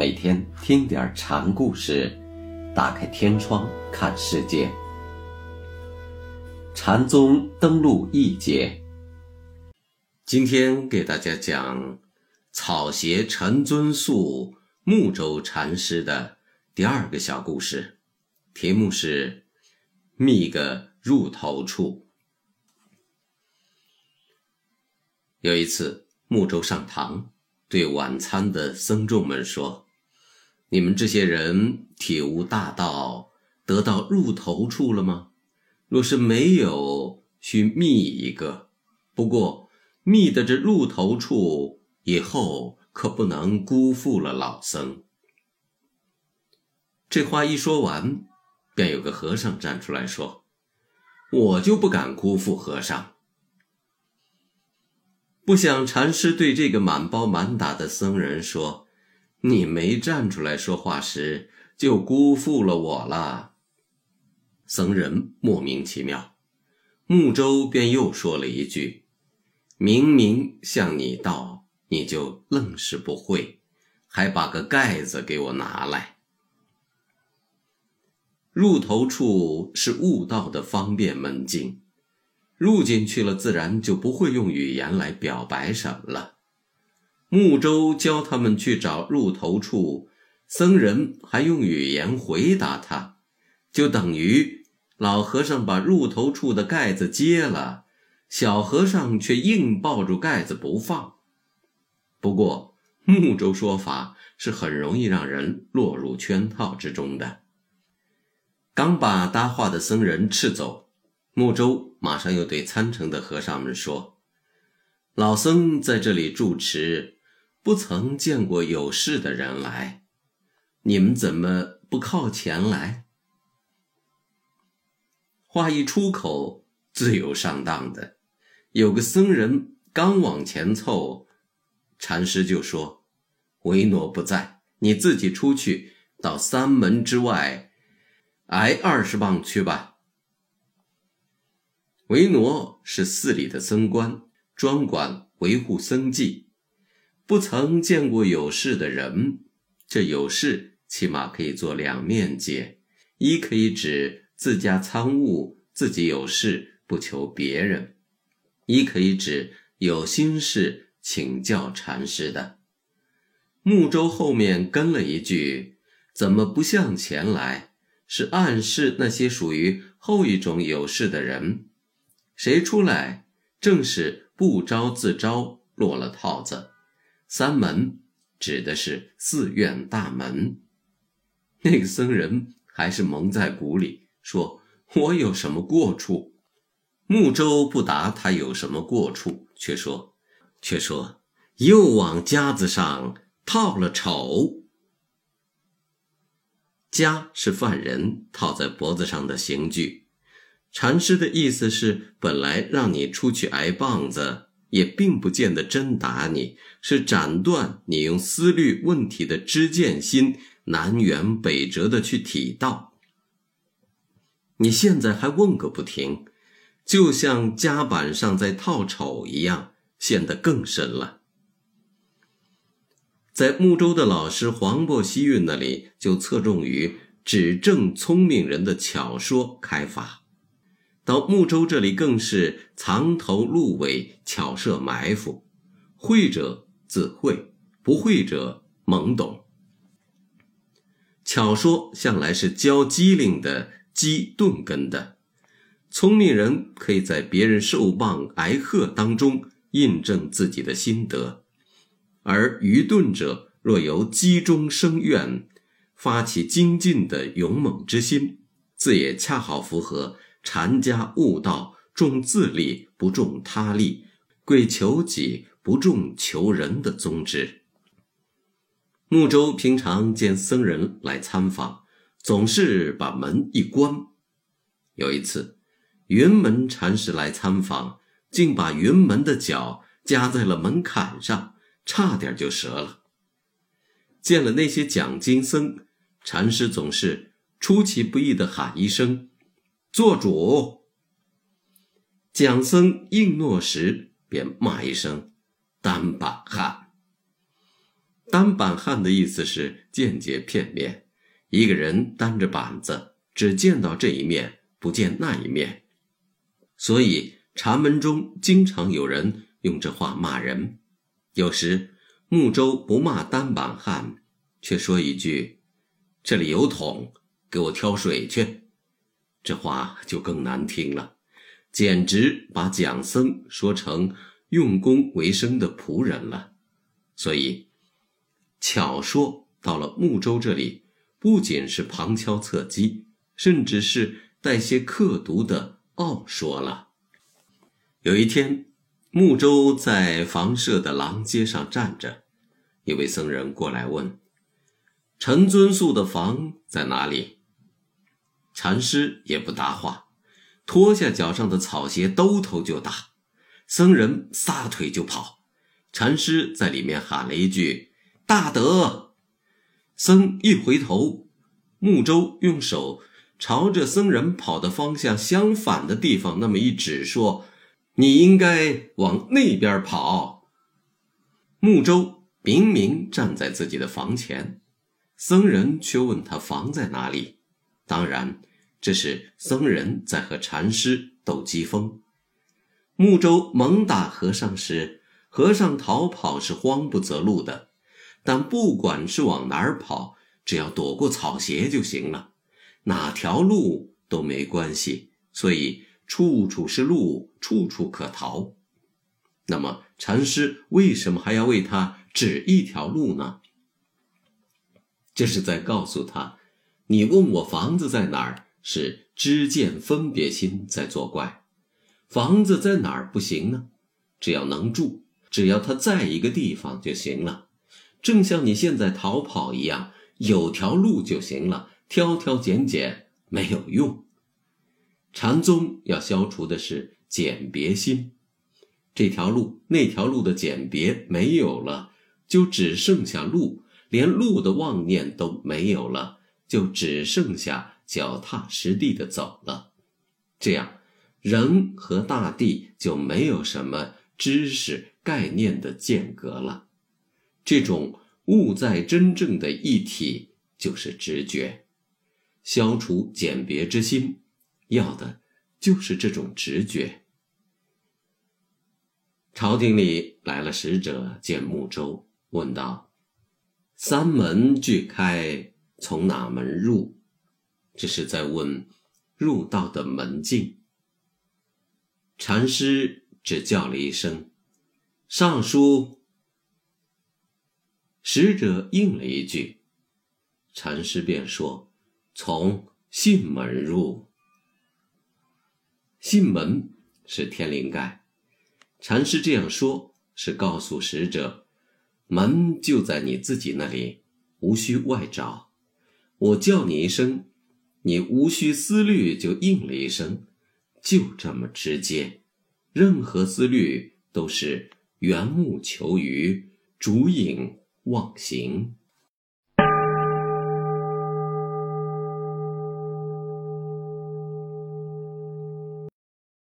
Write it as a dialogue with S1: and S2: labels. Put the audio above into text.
S1: 每天听点禅故事，打开天窗看世界。禅宗登陆一节，
S2: 今天给大家讲草鞋禅尊宿木舟禅师的第二个小故事，题目是“觅个入头处”。有一次，木舟上堂。对晚餐的僧众们说：“你们这些人体悟大道，得到入头处了吗？若是没有，须觅一个。不过觅的这入头处，以后可不能辜负了老僧。”这话一说完，便有个和尚站出来说：“我就不敢辜负和尚。”不想禅师对这个满包满打的僧人说：“你没站出来说话时，就辜负了我了。”僧人莫名其妙，木舟便又说了一句：“明明向你道，你就愣是不会，还把个盖子给我拿来。”入头处是悟道的方便门径。入进去了，自然就不会用语言来表白什么了。木舟教他们去找入头处，僧人还用语言回答他，就等于老和尚把入头处的盖子揭了，小和尚却硬抱住盖子不放。不过木舟说法是很容易让人落入圈套之中的。刚把搭话的僧人斥走。木舟马上又对参城的和尚们说：“老僧在这里住持，不曾见过有事的人来，你们怎么不靠前来？”话一出口，自有上当的。有个僧人刚往前凑，禅师就说：“维诺不在，你自己出去到三门之外，挨二十棒去吧。”维诺是寺里的僧官，专管维护僧纪，不曾见过有事的人。这有事起码可以做两面解：一可以指自家参悟，自己有事不求别人；一可以指有心事请教禅师的。木舟后面跟了一句：“怎么不向前来？”是暗示那些属于后一种有事的人。谁出来？正是不招自招，落了套子。三门指的是寺院大门。那个僧人还是蒙在鼓里，说：“我有什么过处？”木舟不答他有什么过处，却说：“却说又往夹子上套了丑。夹是犯人套在脖子上的刑具。”禅师的意思是，本来让你出去挨棒子，也并不见得真打你，是斩断你用思虑问题的知见心，南辕北辙的去体道。你现在还问个不停，就像夹板上在套丑一样，陷得更深了。在木州的老师黄渤西运那里，就侧重于指正聪明人的巧说开法。到木舟这里更是藏头露尾，巧设埋伏。会者自会，不会者懵懂。巧说向来是教机灵的机钝根的，聪明人可以在别人受棒挨喝当中印证自己的心得，而愚钝者若由机中生怨，发起精进的勇猛之心，自也恰好符合。禅家悟道重自利不重他利，贵求己不重求人的宗旨。木舟平常见僧人来参访，总是把门一关。有一次，云门禅师来参访，竟把云门的脚夹在了门槛上，差点就折了。见了那些讲经僧，禅师总是出其不意地喊一声。做主，蒋僧应诺时，便骂一声“单板汉”。单板汉的意思是间接片面，一个人担着板子，只见到这一面，不见那一面。所以禅门中经常有人用这话骂人。有时木舟不骂单板汉，却说一句：“这里有桶，给我挑水去。”这话就更难听了，简直把讲僧说成用功为生的仆人了。所以。巧说到了木舟这里，不仅是旁敲侧击，甚至是带些刻毒的傲说了。有一天，木舟在房舍的廊街上站着，一位僧人过来问：“陈尊宿的房在哪里？”禅师也不答话，脱下脚上的草鞋，兜头就打。僧人撒腿就跑，禅师在里面喊了一句。大德，僧一回头，木舟用手朝着僧人跑的方向相反的地方那么一指，说：“你应该往那边跑。”木舟明明站在自己的房前，僧人却问他房在哪里。当然，这是僧人在和禅师斗机锋。木舟猛打和尚时，和尚逃跑是慌不择路的。但不管是往哪儿跑，只要躲过草鞋就行了，哪条路都没关系。所以处处是路，处处可逃。那么禅师为什么还要为他指一条路呢？这是在告诉他：你问我房子在哪儿，是知见分别心在作怪。房子在哪儿不行呢？只要能住，只要他在一个地方就行了。正像你现在逃跑一样，有条路就行了，挑挑拣拣没有用。禅宗要消除的是简别心，这条路那条路的简别没有了，就只剩下路，连路的妄念都没有了，就只剩下脚踏实地的走了。这样，人和大地就没有什么知识概念的间隔了。这种物在真正的一体，就是直觉。消除简别之心，要的就是这种直觉。朝廷里来了使者，见木舟，问道：“三门俱开，从哪门入？”这是在问入道的门径。禅师只叫了一声：“尚书。”使者应了一句，禅师便说：“从信门入。信门是天灵盖。禅师这样说，是告诉使者，门就在你自己那里，无需外找。我叫你一声，你无需思虑就应了一声，就这么直接。任何思虑都是缘木求鱼，竹影。忘形。